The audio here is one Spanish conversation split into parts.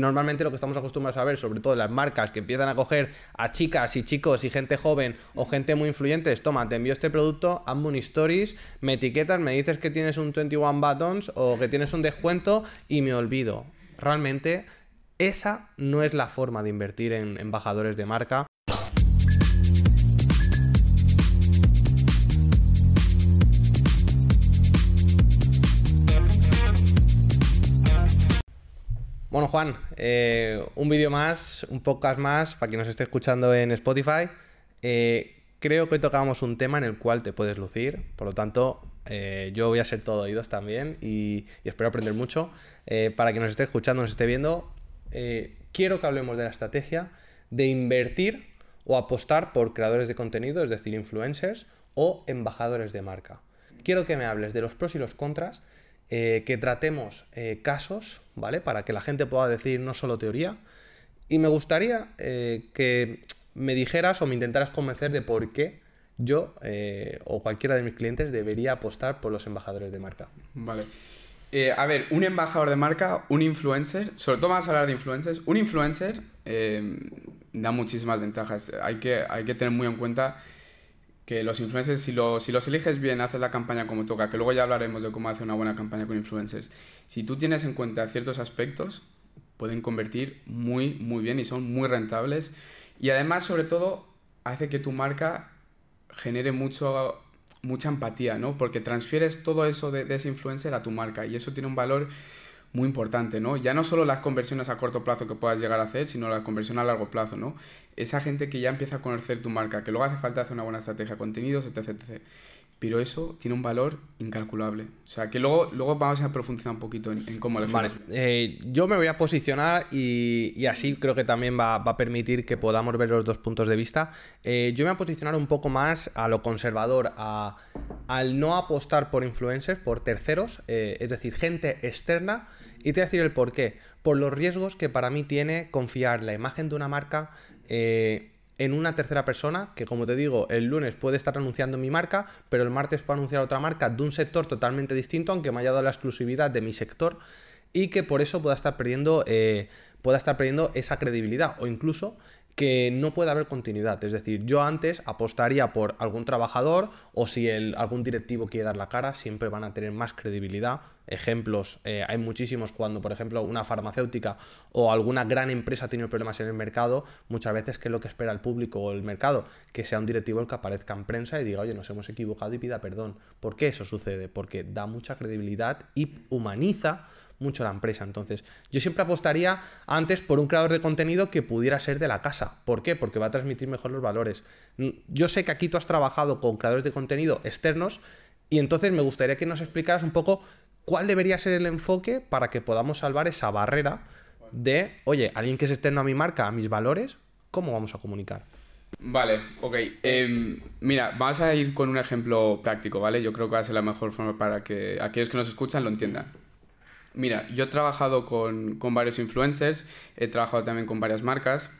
Normalmente lo que estamos acostumbrados a ver, sobre todo las marcas que empiezan a coger a chicas y chicos y gente joven o gente muy influyente, es, toma, te envío este producto, hazme un stories, me etiquetas, me dices que tienes un 21 buttons o que tienes un descuento y me olvido. Realmente esa no es la forma de invertir en embajadores de marca. Bueno, Juan, eh, un vídeo más, un podcast más, para quien nos esté escuchando en Spotify. Eh, creo que tocamos un tema en el cual te puedes lucir, por lo tanto, eh, yo voy a ser todo oídos también y, espero aprender mucho. para quien nos esté escuchando, nos esté viendo, quiero que hablemos de la estrategia de invertir o apostar por creadores de contenido, es decir, influencers o embajadores de marca. Quiero que me hables de los pros y los contras eh, que tratemos eh, casos, ¿vale? Para que la gente pueda decir no solo teoría. Y me gustaría eh, que me dijeras o me intentaras convencer de por qué yo o cualquiera de mis clientes debería apostar por los embajadores de marca. Vale. a ver, un embajador de marca, un influencer, sobre todo vamos a hablar de influencers, un influencer da muchísimas ventajas. Hay que, hay que tener muy en cuenta que los influencers, si, los eliges bien, haces la campaña como toca, que luego ya hablaremos de cómo hacer una buena campaña con influencers, si tú tienes en cuenta ciertos aspectos, pueden convertir muy, muy bien y son muy rentables. Y además, sobre todo, hace que tu marca genere mucho, mucha empatía, ¿no? Porque transfieres todo eso de, de ese influencer a tu marca y eso tiene un valor muy importante, ¿no? Ya no solo las conversiones a corto plazo que puedas llegar a hacer, sino la conversión a largo plazo, ¿no? Esa gente que ya empieza a conocer tu marca, que luego hace falta hacer una buena estrategia de contenidos, etc, etc. Pero eso tiene un valor incalculable. O sea, que luego, luego vamos a profundizar un poquito en, cómo le Vale, eh, yo me voy a posicionar y, así creo que también va, a permitir que podamos ver los dos puntos de vista. Eh, yo me voy a posicionar un poco más a lo conservador, a, al no apostar por influencers, por terceros, eh, es decir, gente externa y te voy a decir el por qué. Por los riesgos que para mí tiene confiar la imagen de una marca eh, en una tercera persona, que como te digo, el lunes puede estar anunciando mi marca, pero el martes puede anunciar otra marca de un sector totalmente distinto, aunque me haya dado la exclusividad de mi sector, y que por eso pueda estar perdiendo, eh, pueda estar perdiendo esa credibilidad. O incluso que no puede haber continuidad. Es decir, yo antes apostaría por algún trabajador o si el, algún directivo quiere dar la cara, siempre van a tener más credibilidad. Ejemplos, eh, hay muchísimos cuando, por ejemplo, una farmacéutica o alguna gran empresa ha tenido problemas en el mercado, muchas veces, ¿qué es lo que espera el público o el mercado? Que sea un directivo el que aparezca en prensa y diga, oye, nos hemos equivocado y pida perdón. ¿Por qué eso sucede? Porque da mucha credibilidad y humaniza mucho la empresa. Entonces, yo siempre apostaría antes por un creador de contenido que pudiera ser de la casa. ¿Por qué? Porque va a transmitir mejor los valores. Mm, yo sé que aquí tú has trabajado con creadores de contenido externos y entonces me gustaría que nos explicaras un poco cuál debería ser el enfoque para que podamos salvar esa barrera de, oye, alguien que es externo a mi marca, a mis valores, ¿cómo vamos a comunicar? Vale, ok. Em, mira, vamos a ir con un ejemplo práctico, ¿vale? Yo creo que va a ser la mejor forma para que aquellos que nos escuchan lo entiendan. Mira, yo he trabajado con, varios influencers, he trabajado también con varias marcas.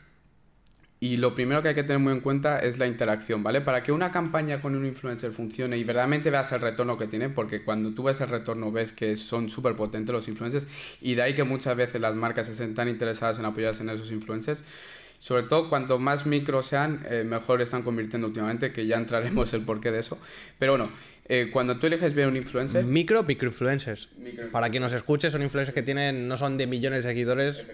Y lo primero que hay que tener muy en cuenta es la interacción, ¿vale? Para que una campaña con un influencer funcione y verdaderamente veas el retorno que tiene, porque cuando tú ves el retorno ves que son súper potentes los influencers y de ahí que muchas veces las marcas estén tan interesadas en apoyarse en esos influencers. Sobre todo cuanto más micro sean, eh, mejor están convirtiendo últimamente, que ya entraremos el porqué de eso. Pero bueno, eh, cuando tú eliges ver un influencer... Micro, microinfluencers. Para quien nos escuche, son influencers que tienen, no son de millones de seguidores.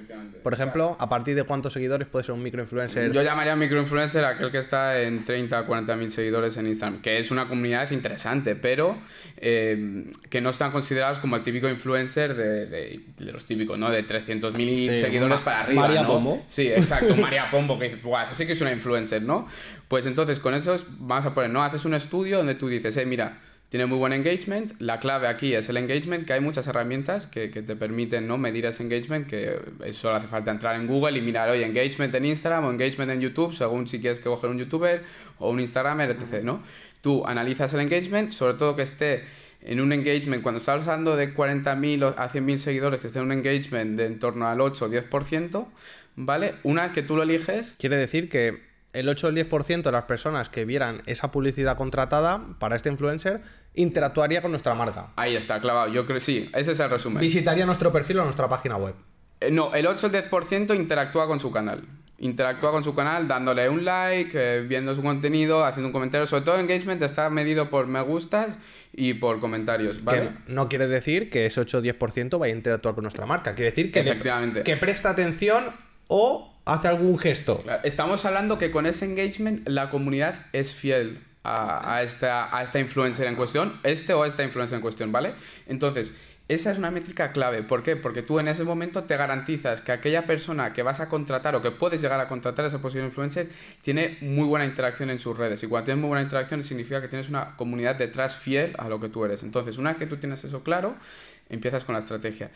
Por ejemplo, ¿a partir de cuántos seguidores puede ser un microinfluencer? Yo llamaría microinfluencer aquel que está en 30 o 40 mil seguidores en Instagram, que es una comunidad interesante, pero eh, que no están considerados como el típico influencer de, de, los típicos, ¿no? De 300 mil seguidores para arriba. María Pombo. Sí, exacto, María Pombo, que dices, guau, así que es una influencer, ¿no? Pues entonces con eso vamos a poner, ¿no? Haces un estudio donde tú dices, eh, mira, tiene muy buen engagement. La clave aquí es el engagement, que hay muchas herramientas que, que, te permiten ¿no? medir ese engagement, que solo hace falta entrar en Google y mirar, oye, engagement en Instagram o engagement en YouTube, según si quieres que coger un youtuber o un instagramer, etc. ¿no? Tú analizas el engagement, sobre todo que esté en un engagement, cuando estás hablando de 40.000 a 100.000 seguidores, que esté en un engagement de en torno al 8 o 10%, ¿vale? Una vez que tú lo eliges... Quiere decir que el 8 o el 10% de las personas que vieran esa publicidad contratada para este influencer interactuaría con nuestra marca. Ahí está, clavado. Yo creo que sí, ese es el resumen. Visitaría nuestro perfil o nuestra página web. Eh, no, el 8 o el 10% interactúa con su canal. Interactúa con su canal dándole un like, eh, viendo su contenido, haciendo un comentario. Sobre todo engagement está medido por me gustas y por comentarios, ¿vale? Que no quiere decir que ese 8 o 10% vaya a interactuar con nuestra marca. Quiere decir que, le- Efectivamente. que presta atención o hace algún gesto. Estamos hablando que con ese engagement la comunidad es fiel a, esta, a influencer en cuestión, este o esta influencer en cuestión, ¿vale? Entonces, esa es una métrica clave. ¿Por qué? Porque tú en ese momento te garantizas que aquella persona que vas a contratar o que puedes llegar a contratar a ese posible influencer tiene muy buena interacción en sus redes. Y cuando tienes muy buena interacción significa que tienes una comunidad detrás fiel a lo que tú eres. Entonces, una vez que tú tienes eso claro, empiezas con la estrategia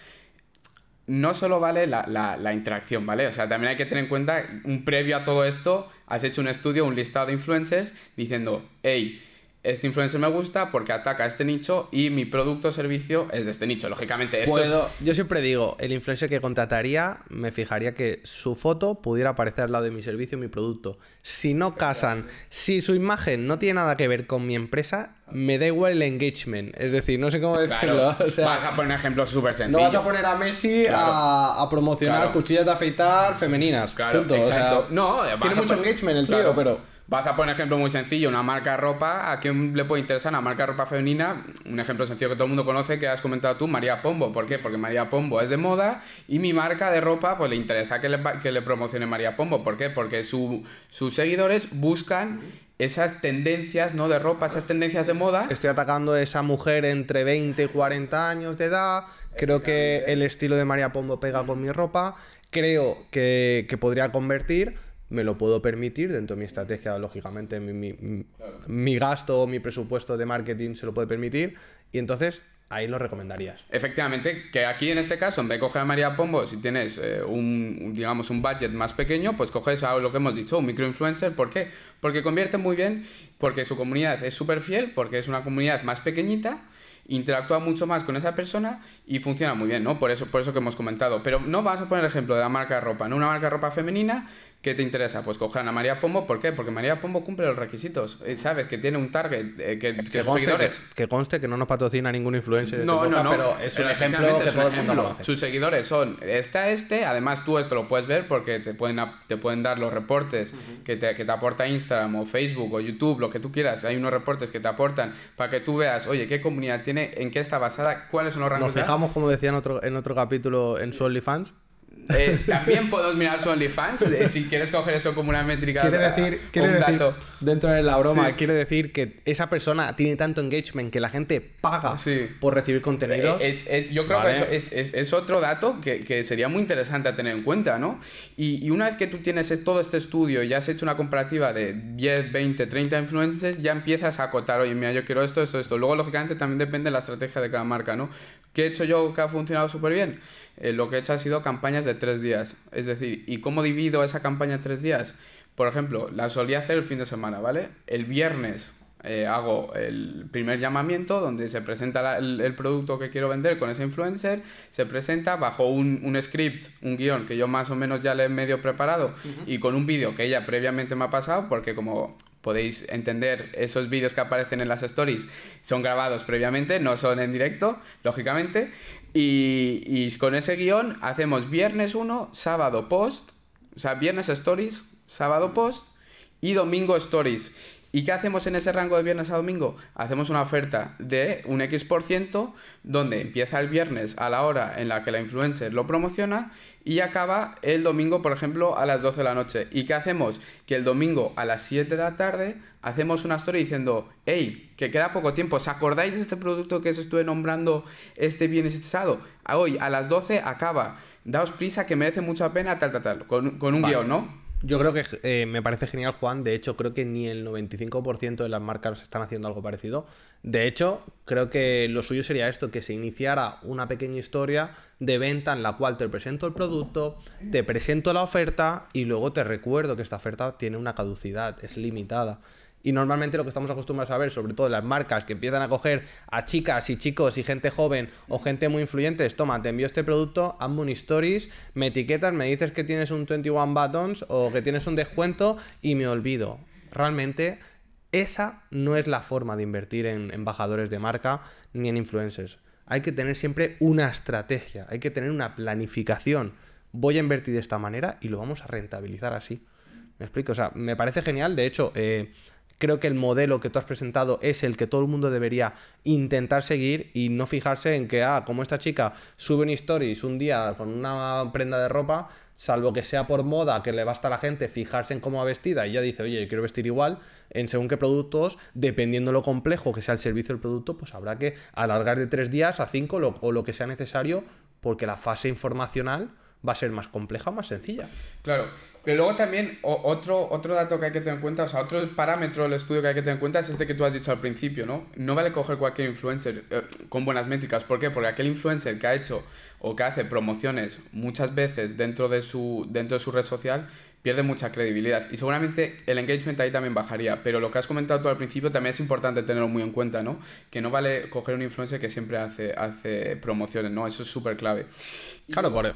no solo vale la, la- la interacción, ¿vale? O sea, también hay que tener en cuenta, un previo a todo esto, has hecho un estudio, un listado de influencers diciendo, hey, este influencer me gusta porque ataca a este nicho y mi producto o servicio es de este nicho. Lógicamente, esto es... Puedo- Yo siempre digo, el influencer que contrataría, me fijaría que su foto pudiera aparecer al lado de mi servicio mi producto. Si no casan, si su imagen no tiene nada que ver con mi empresa, me da igual el engagement. Es decir, no sé cómo decirlo. Claro, o sea, vas a poner un ejemplo súper sencillo. no vas a poner a Messi Claro. a, a promocionar Claro. cuchillas de afeitar femeninas. Claro, punto. O sea, exacto. no, tiene mucho engagement el tío, pero... Vas a poner un ejemplo muy sencillo, una marca de ropa, ¿a quién le puede interesar una marca de ropa femenina? Un ejemplo sencillo que todo el mundo conoce, que has comentado tú, María Pombo. ¿Por qué? Porque María Pombo es de moda y mi marca de ropa, pues le interesa que le, que le promocione María Pombo. ¿Por qué? Porque su- sus seguidores buscan esas tendencias, ¿no? De ropa, esas tendencias de moda. Estoy atacando a esa mujer entre 20 y 40 años de edad. Creo que el estilo de María Pombo pega con mi ropa. Creo que, que podría convertir. Me lo puedo permitir dentro de mi estrategia, lógicamente. Mi, mi- mi- mi gasto o mi presupuesto de marketing se lo puede permitir. Y entonces ahí lo recomendarías. Efectivamente, que aquí en este caso, en vez de coger a María Pombo, si tienes eh, un, un, digamos, un budget más pequeño, pues coges a lo que hemos dicho, un microinfluencer. ¿Por qué? Porque convierte muy bien, porque su comunidad es súper fiel, porque es una comunidad más pequeñita, interactúa mucho más con esa persona y funciona muy bien, ¿no? Por eso, por eso que hemos comentado. Pero no vamos a poner el ejemplo de la marca de ropa, ¿no? Una marca de ropa femenina, ¿qué te interesa? Pues coger a María Pombo, ¿por qué? Porque María Pombo cumple los requisitos. Eh, Sabes que tiene un target, eh, que, que Que sus conste seguidores... que, que conste que no nos patrocina ningún influencer de No, este no, no. pero es un Pero ejemplo que es un todo el mundo ejemplo. lo hace. Sus seguidores son esta, este. Además, tú esto lo puedes ver porque te pueden, te pueden dar los reportes que, te, que te aporta Instagram o Facebook o YouTube, lo que tú quieras. Hay unos reportes que te aportan para que tú veas, oye, qué comunidad tiene, en qué está basada, cuáles son los rangos Nos de fijamos, como decía en otro, en otro capítulo, en su OnlyFans. Eh, también podemos mirar su OnlyFans eh, si quieres coger eso como una métrica. Quiere decir, un quiere decir dato. dentro de la broma, Sí. quiere decir que esa persona tiene tanto engagement que la gente paga Sí. por recibir contenidos. Eh, yo creo Vale. que eso es, es- es otro dato que, que sería muy interesante a tener en cuenta, ¿no? Y, y una vez que tú tienes es- todo este estudio y has hecho una comparativa de 10, 20, 30 influencers, ya empiezas a acotar, oye, mira, yo quiero esto, esto, esto. Luego, lógicamente, también depende de la estrategia de cada marca, ¿no? ¿Qué he hecho yo que ha funcionado súper bien? Eh, lo que he hecho ha sido campañas de tres días. Es decir, ¿y cómo divido esa campaña en tres días? Por ejemplo, la solía hacer el fin de semana, ¿vale? El viernes eh, hago el primer llamamiento donde se presenta la- el, el producto que quiero vender con ese influencer, se presenta bajo un, un script, un guion que yo más o menos ya le he medio preparado y con un vídeo que ella previamente me ha pasado, porque como podéis entender, esos vídeos que aparecen en las stories son grabados previamente, no son en directo, lógicamente, y, con ese guion hacemos viernes 1, sábado post, o sea, viernes stories, sábado post y domingo stories. ¿Y qué hacemos en ese rango de viernes a domingo? Hacemos una oferta de un X% por ciento donde empieza el viernes a la hora en la que la influencer lo promociona y acaba el domingo, por ejemplo, a las 12 de la noche. ¿Y qué hacemos? Que el domingo a las 7 de la tarde hacemos una story diciendo, hey, que queda poco tiempo, ¿os acordáis de este producto que os estuve nombrando este viernes este sábado? A Hoy a las 12 acaba, daos prisa que merece mucha pena, tal, tal, tal, con, con un Vale. guion, ¿no? Yo creo que eh, me parece genial, Juan. De hecho, creo que ni el 95% de las marcas están haciendo algo parecido. De hecho, creo que lo suyo sería esto, que se iniciara una pequeña historia de venta en la cual te presento el producto, te presento la oferta y luego te recuerdo que esta oferta tiene una caducidad, es limitada. Y normalmente lo que estamos acostumbrados a ver, sobre todo las marcas que empiezan a coger a chicas y chicos y gente joven o gente muy influyente, es, toma, te envío este producto, hazme un stories, me etiquetas, me dices que tienes un 21 buttons o que tienes un descuento y me olvido. Realmente esa no es la forma de invertir en embajadores de marca ni en influencers. Hay que tener siempre una estrategia, hay que tener una planificación voy a invertir de esta manera y lo vamos a rentabilizar así. ¿Me explico? O sea, me parece genial. De hecho, eh, creo que el modelo que tú has presentado es el que todo el mundo debería intentar seguir y no fijarse en que, ah, como esta chica sube un stories un día con una prenda de ropa, salvo que sea por moda, que le basta a la gente fijarse en cómo va vestida y ya dice, oye, yo quiero vestir igual, en según qué productos, dependiendo lo complejo que sea el servicio del producto, pues habrá que alargar de tres días a cinco o lo que sea necesario, porque la fase informacional va a ser más compleja o más sencilla. Claro, pero luego también otro, otro dato que hay que tener en cuenta, o sea, otro parámetro del estudio que hay que tener en cuenta es este que tú has dicho al principio, ¿no? No vale coger cualquier influencer eh, con buenas métricas. ¿Por qué? Porque aquel influencer que ha hecho o que hace promociones muchas veces dentro de su, dentro de su red social pierde mucha credibilidad y seguramente el engagement ahí también bajaría, pero lo que has comentado tú al principio también es importante tenerlo muy en cuenta, ¿no? Que no vale coger un influencer que siempre hace, hace promociones, ¿no? Eso es súper clave. Claro, por,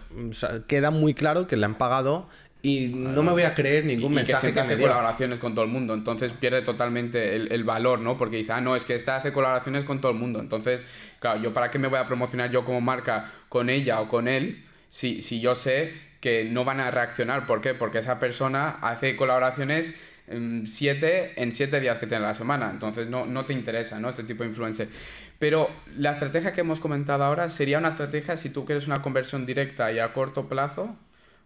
queda muy claro que le han pagado y no me voy a creer ningún mensaje que, hace colaboraciones con todo el mundo. Entonces pierde totalmente el, valor, ¿no? Porque dice, ah, no, es que esta hace colaboraciones con todo el mundo. Entonces, claro, yo para qué me voy a promocionar yo como marca con ella o con él si, si yo sé que no van a reaccionar. ¿Por qué? Porque esa persona hace colaboraciones en siete, en siete días que tiene la semana. Entonces no, no te interesa, ¿no? Este tipo de influencer. Pero la estrategia que hemos comentado ahora sería una estrategia si tú quieres una conversión directa y a corto plazo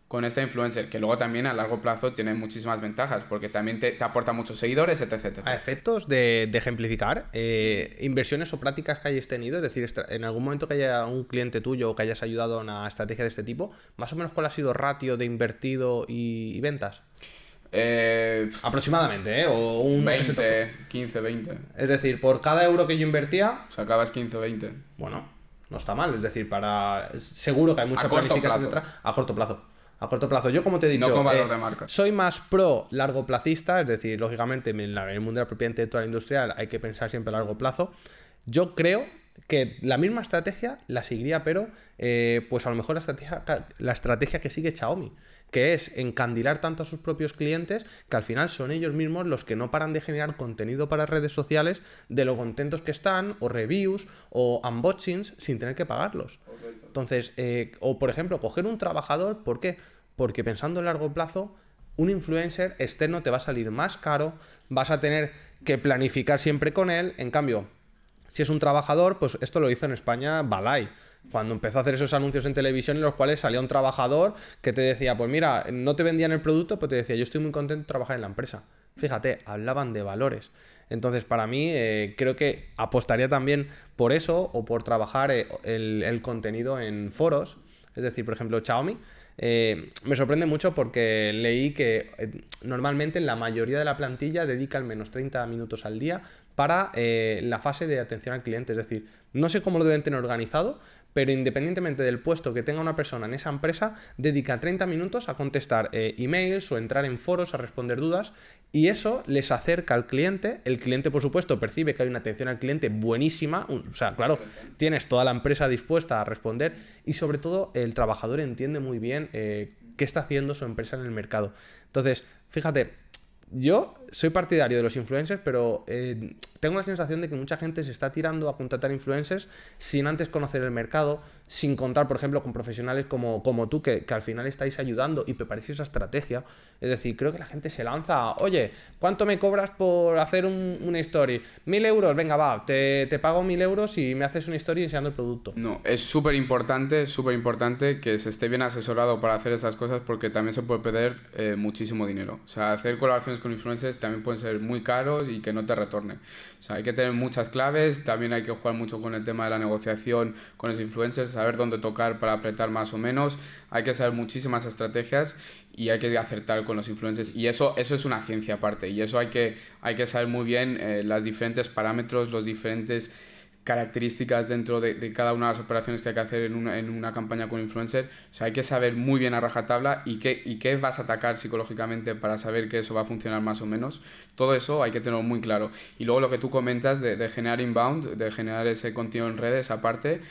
con esta influencer, que luego también a largo plazo tiene muchísimas ventajas, porque también te, aporta muchos seguidores, etc. A efectos de, ejemplificar, eh, inversiones o prácticas que hayas tenido, es decir, en algún momento que haya un cliente tuyo o que hayas ayudado a una estrategia de este tipo, más o menos cuál ha sido ratio de invertido y, ventas. Eh, Aproximadamente, ¿eh? O un 20, 15, 20. Es decir, por cada euro que yo invertía... Sacabas 15 o 20. Bueno, no está mal. Es decir, para... Seguro que hay mucha planificación detrás. A corto plazo a corto plazo. Yo, como te he dicho, eh, soy más pro largo placista, es decir, lógicamente en, el mundo de la propiedad intelectual industrial hay que pensar siempre a largo plazo. Yo creo que la misma estrategia la seguiría, pero eh, pues a lo mejor la estrategia, la estrategia que sigue Xiaomi, que es encandilar tanto a sus propios clientes que al final son ellos mismos los que no paran de generar contenido para redes sociales de lo contentos que están, o reviews, o unboxings, sin tener que pagarlos. Entonces, eh, o por ejemplo, coger un trabajador, ¿por qué? Porque pensando en largo plazo, un influencer externo te va a salir más caro, vas a tener que planificar siempre con él, en cambio, si es un trabajador, pues esto lo hizo en España Balay cuando empezó a hacer esos anuncios en televisión en los cuales salía un trabajador que te decía, pues mira, no te vendían el producto, pues te decía, yo estoy muy contento de trabajar en la empresa. Fíjate, hablaban de valores. Entonces, para mí, eh, creo que apostaría también por eso o por trabajar eh, el, contenido en foros. Es decir, por ejemplo, Xiaomi. Eh, me sorprende mucho porque leí que normalmente la mayoría de la plantilla dedica al menos 30 minutos al día para la fase de atención al cliente. Es decir, no sé cómo lo deben tener organizado, pero independientemente del puesto que tenga una persona en esa empresa, dedica 30 minutos a contestar eh, emails o entrar en foros a responder dudas y eso les acerca al cliente. El cliente, por supuesto, percibe que hay una atención al cliente buenísima, o sea, claro, tienes toda la empresa dispuesta a responder y sobre todo el trabajador entiende muy bien eh, qué está haciendo su empresa en el mercado. Entonces, fíjate, yo soy partidario de los influencers, pero eh, tengo la sensación de que mucha gente se está tirando a contratar influencers sin antes conocer el mercado, sin contar, por ejemplo, con profesionales como, como tú, que, al final estáis ayudando y preparáis esa estrategia. Es decir, creo que la gente se lanza, oye, ¿cuánto me cobras por hacer un, una story? Mil euros, venga, va, te, te, pago mil euros y me haces una story enseñando el producto. No, es súper importante, súper importante que se esté bien asesorado para hacer esas cosas porque también se puede perder eh, muchísimo dinero. O sea, hacer colaboraciones con influencers también pueden ser muy caros y que no te retorne. O sea, hay que tener muchas claves, también hay que jugar mucho con el tema de la negociación con los influencers, saber dónde tocar para apretar más o menos, hay que saber muchísimas estrategias y hay que acertar con los influencers y eso, eso es una ciencia aparte y eso hay que, hay que saber muy bien eh, los diferentes parámetros, los diferentes características dentro de, cada una de las operaciones que hay que hacer en una, en una campaña con influencer. O sea, hay que saber muy bien a rajatabla y qué, y qué vas a atacar psicológicamente para saber que eso va a funcionar más o menos. Todo eso hay que tenerlo muy claro. Y luego lo que tú comentas de, de generar inbound, de generar ese contenido en redes aparte,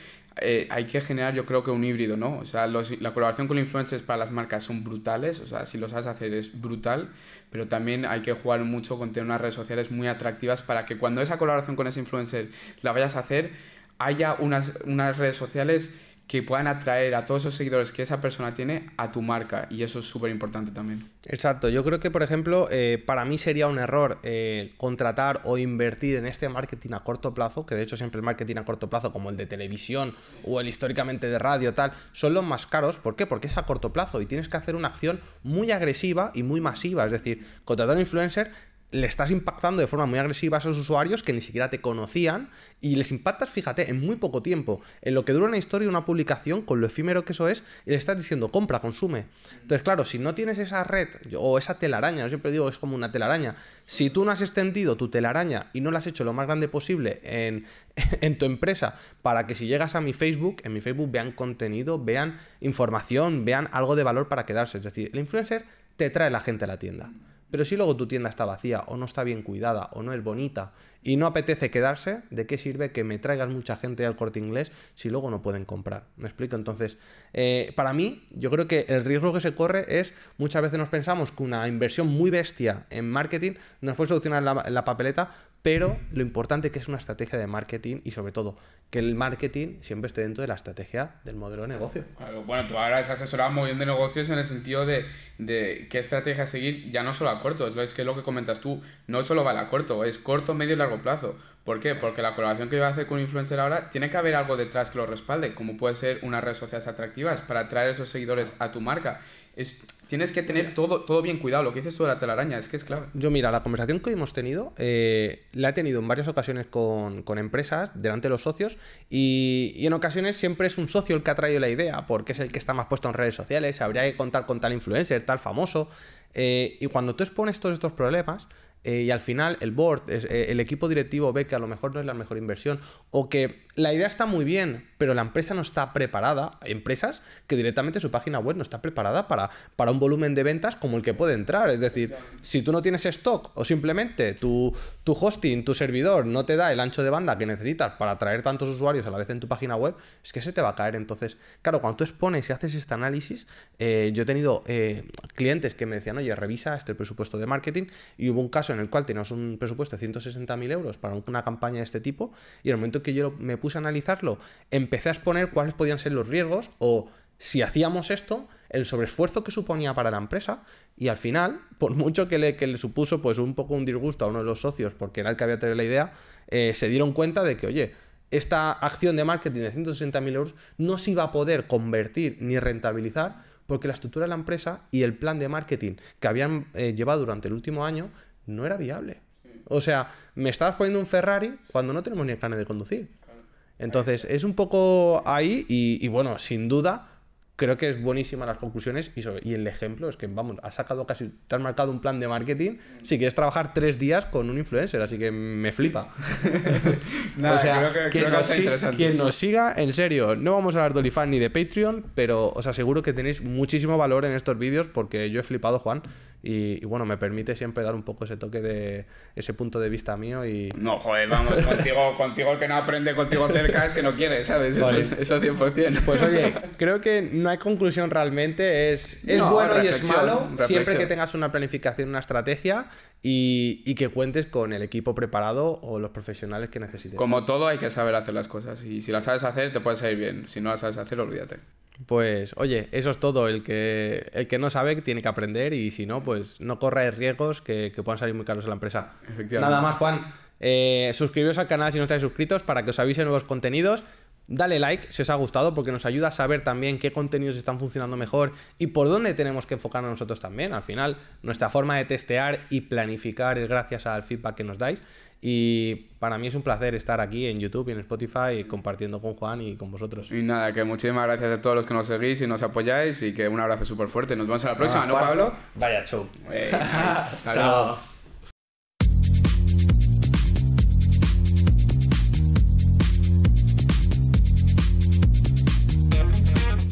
eh, hay que generar yo creo que un híbrido, ¿no? O sea, la colaboración con influencers para las marcas son brutales, o sea, si lo sabes hacer es brutal, pero también hay que jugar mucho con tener unas redes sociales muy atractivas para que cuando esa colaboración con ese influencer la vayas a hacer, haya unas, unas redes sociales que puedan atraer a todos esos seguidores que esa persona tiene a tu marca y eso es súper importante también. Exacto, yo creo que por ejemplo eh, para mí sería un error eh, contratar o invertir en este marketing a corto plazo, que de hecho siempre el marketing a corto plazo como el de televisión o el históricamente de radio tal, son los más caros, ¿por qué? Porque es a corto plazo y tienes que hacer una acción muy agresiva y muy masiva, es decir, contratar un influencer le estás impactando de forma muy agresiva a esos usuarios que ni siquiera te conocían y les impactas, fíjate, en muy poco tiempo, en lo que dura una historia, una publicación, con lo efímero que eso es, y le estás diciendo, compra, consume. Entonces, claro, si no tienes esa red o esa telaraña, yo siempre digo es como una telaraña, si tú no has extendido tu telaraña y no la has hecho lo más grande posible en, en tu empresa para que si llegas a mi Facebook, en mi Facebook vean contenido, vean información, vean algo de valor para quedarse. Es decir, el influencer te trae la gente a la tienda. Pero si luego tu tienda está vacía o no está bien cuidada o no es bonita y no apetece quedarse, ¿de qué sirve que me traigas mucha gente al corte inglés si luego no pueden comprar? ¿Me explico? Entonces, eh, para mí, yo creo que el riesgo que se corre es, muchas veces nos pensamos que una inversión muy bestia en marketing nos puede solucionar la, papeleta, pero lo importante que es una estrategia de marketing y sobre todo que el marketing siempre esté dentro de la estrategia del modelo de negocio. bueno, tú ahora has asesorado muy bien de negocios en el sentido de, de qué estrategia seguir, ya no solo a corto, es lo que comentas tú, no solo vale a corto, es corto, medio y largo plazo. ¿Por qué? Porque la colaboración que voy a hacer con un influencer ahora tiene que haber algo detrás que lo respalde, como puede ser unas redes sociales atractivas para atraer esos seguidores a tu marca. Es, tienes que tener todo, todo bien cuidado. Lo que dices tú de la telaraña es que es clave. Yo, mira, la conversación que hemos tenido eh, la he tenido en varias ocasiones con, empresas, delante de los socios, y, y, en ocasiones siempre es un socio el que ha traído la idea, porque es el que está más puesto en redes sociales, habría que contar con tal influencer, tal famoso. Eh, y cuando tú expones todos estos problemas, eh, y al final el board, eh, el equipo directivo ve que a lo mejor no es la mejor inversión o que la idea está muy bien, pero la empresa no está preparada. Hay empresas que directamente su página web no está preparada para, para un volumen de ventas como el que puede entrar. Es decir, si tú no tienes stock o simplemente tu, tu hosting, tu servidor no te da el ancho de banda que necesitas para atraer tantos usuarios a la vez en tu página web, es que se te va a caer. Entonces, claro, cuando tú expones y haces este análisis, eh, yo he tenido clientes que me decían, oye, revisa este presupuesto de marketing y hubo un caso en el cual teníamos un presupuesto de 160.000 euros para una campaña de este tipo y en el momento que yo me puse a analizarlo, empecé a exponer cuáles podían ser los riesgos o si hacíamos esto, el sobreesfuerzo que suponía para la empresa y al final, por mucho que le, que le supuso pues un poco un disgusto a uno de los socios porque era el que había tenido la idea, eh, se dieron cuenta de que, oye, esta acción de marketing de 160.000 euros no se iba a poder convertir ni rentabilizar porque la estructura de la empresa y el plan de marketing que habían eh, llevado durante el último año no era viable. O sea, me estabas poniendo un Ferrari cuando no tenemos ni el carnet de conducir. Entonces, es un poco ahí y, bueno, sin duda, creo que es buenísima las conclusiones y, y, el ejemplo es que, vamos, has sacado casi, te has marcado un plan de marketing si quieres trabajar tres días con un influencer, así que me flipa. o sea, quien, nos quien, nos siga, en serio, no vamos a hablar de OnlyFans ni de Patreon, pero os aseguro que tenéis muchísimo valor en estos vídeos porque yo he flipado, Juan, y, bueno, me permite siempre dar un poco ese toque de ese punto de vista mío y... No, joder, vamos, contigo, contigo el que no aprende contigo cerca es que no quiere, ¿sabes? Eso, eso 100%. Pues oye, creo que no hay conclusión realmente, es, es bueno y es malo siempre que tengas una planificación, una estrategia y, y, que cuentes con el equipo preparado o los profesionales que necesites. Como todo hay que saber hacer las cosas y si las sabes hacer te puede salir bien, si no las sabes hacer olvídate. Pues oye, eso es todo. El que, el que no sabe tiene que aprender y si no, pues no corre riesgos que, puedan salir muy caros a la empresa. Nada más, Juan. Eh, suscribiros al canal si no estáis suscritos para que os avise nuevos contenidos. Dale like si os ha gustado porque nos ayuda a saber también qué contenidos están funcionando mejor y por dónde tenemos que enfocarnos nosotros también. Al final, nuestra forma de testear y planificar es gracias al feedback que nos dais. Y para mí es un placer estar aquí en YouTube y en Spotify compartiendo con Juan y con vosotros. Y nada, que muchísimas gracias a todos los que nos seguís y nos apoyáis y que un abrazo súper fuerte. Nos vemos a la próxima, ¿no, Pablo? Vaya show. Chao.